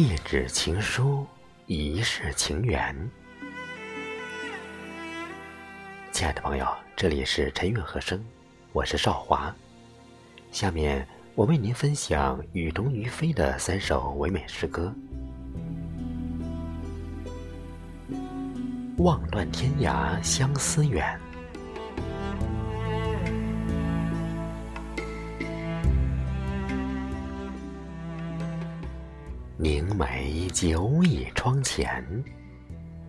一纸情书，一世情缘。亲爱的朋友，这里是陈韵和声，我是少华。下面我为您分享雨中于飞的三首唯美诗歌。望断天涯相思远。凝眉久倚窗前，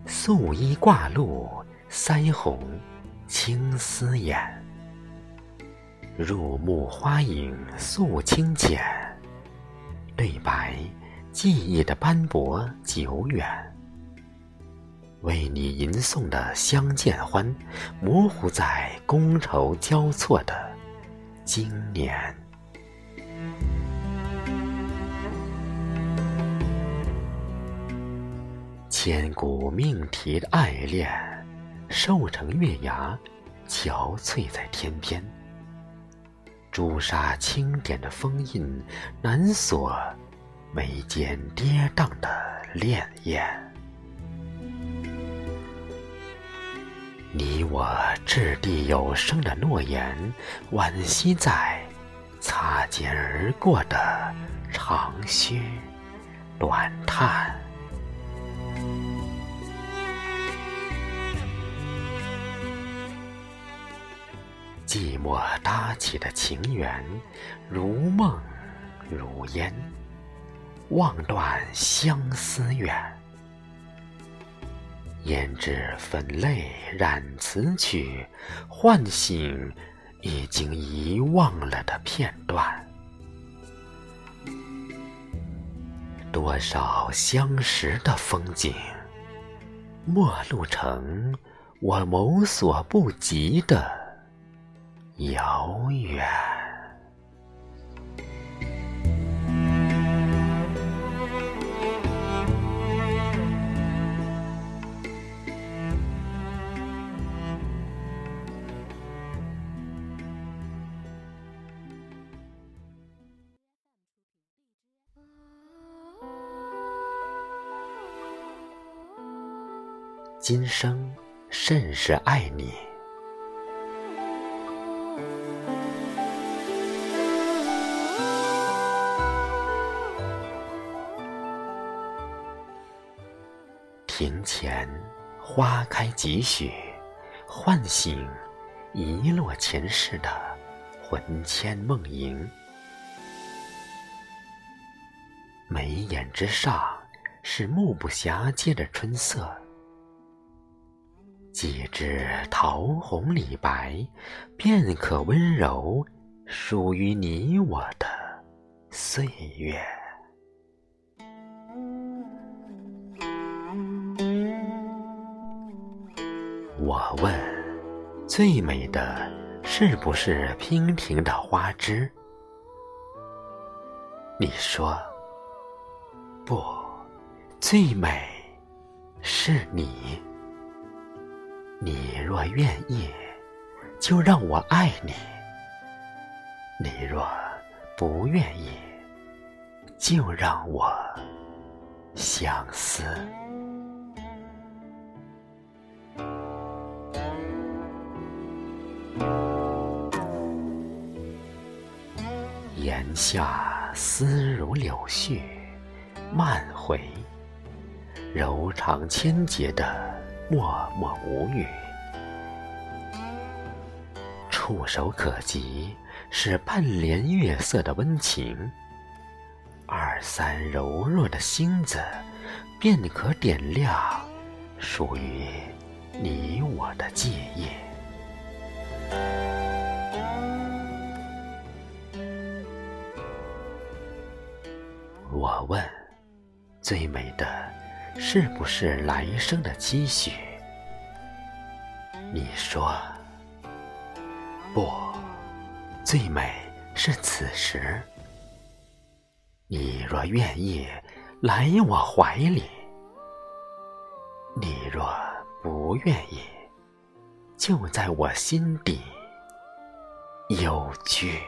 素衣挂露腮红青丝眼。入目花影素清浅，对白记忆的斑驳久远。为你吟诵的相见欢，模糊在觥筹交错的今年。千古命题的爱恋，瘦成月牙，憔悴在天边。朱砂轻点的封印，难锁眉间跌宕的潋滟。你我掷地有声的诺言，惋惜在擦肩而过的长吁短叹。寂寞搭起的情缘，如梦如烟，望断相思远。胭脂粉泪染词曲，唤醒已经遗忘了的片段。多少相识的风景，陌路成我某所不及的。遥远。今生甚是爱你。庭前花开几许，唤醒遗落前世的魂牵梦萦。眉眼之上是目不暇接的春色，几枝桃红李白，便可温柔属于你我的岁月。我问：最美的是不是娉婷的花枝？你说：不，最美是你。你若愿意，就让我爱你；你若不愿意，就让我相思。檐下丝如柳絮，漫回；柔肠千结的默默无语。触手可及是半帘月色的温情，二三柔弱的星子，便可点亮属于你我的记忆。最美的是不是来生的期许？你说：不，最美是此时。你若愿意来我怀里，你若不愿意，就在我心底幽居。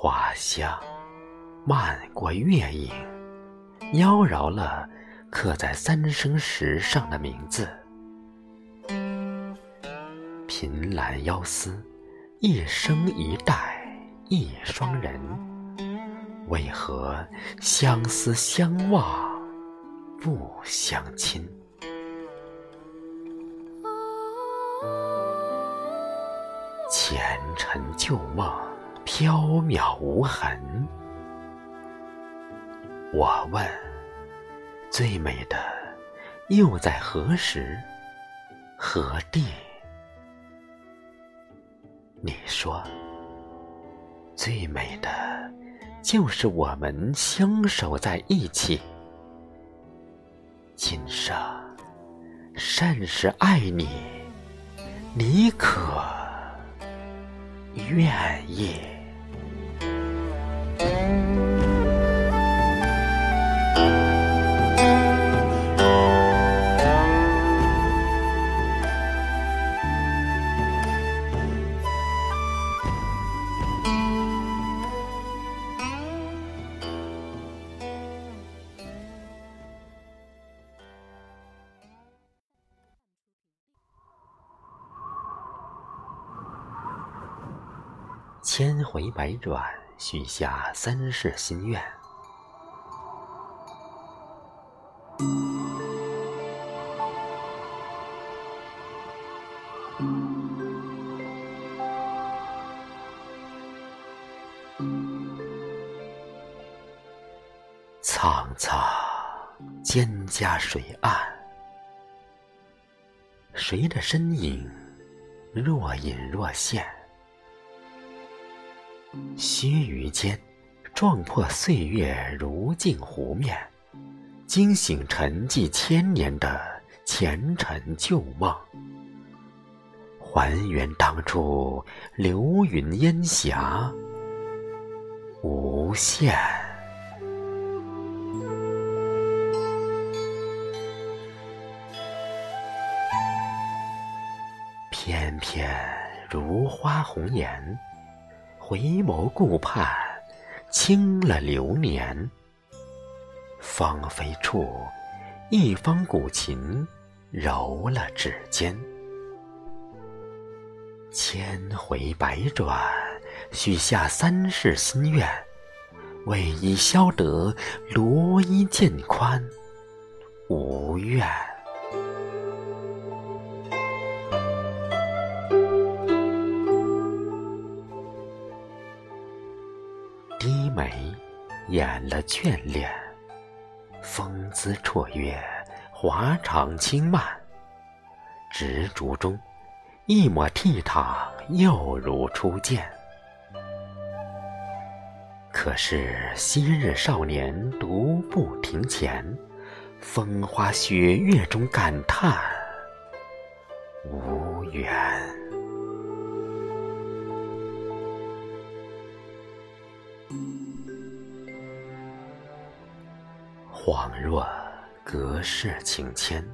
花香漫过月影，妖娆了刻在三生石上的名字。凭栏腰丝，一生一代一双人，为何相思相望不相亲？前尘旧梦飘渺无痕，我问：最美的又在何时何地？你说：最美的就是我们相守在一起，今生甚是爱你，你可？愿意。千回百转，许下三世心愿。苍苍蒹葭水岸，谁的身影若隐若现？须臾间，撞破岁月如镜湖面，惊醒沉寂千年的前尘旧梦，还原当初流云烟霞，无限。翩翩如花红颜。回眸顾盼，轻了流年。芳菲处，一方古琴揉了指尖。千回百转，许下三世心愿，为伊消得罗衣渐宽，无怨。掩了眷恋，风姿绰约，华裳轻漫，执着中一抹倜傥，又如初见。可是昔日少年独步庭前，风花雪月中感叹无缘。恍若隔世情牵，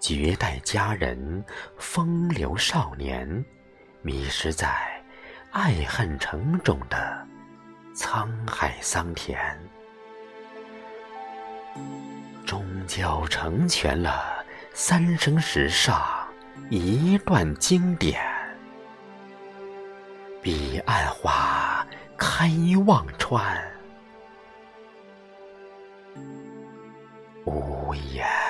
绝代佳人，风流少年，迷失在爱恨成冢的沧海桑田，终究成全了三生石上一段经典。彼岸花开忘川。无言。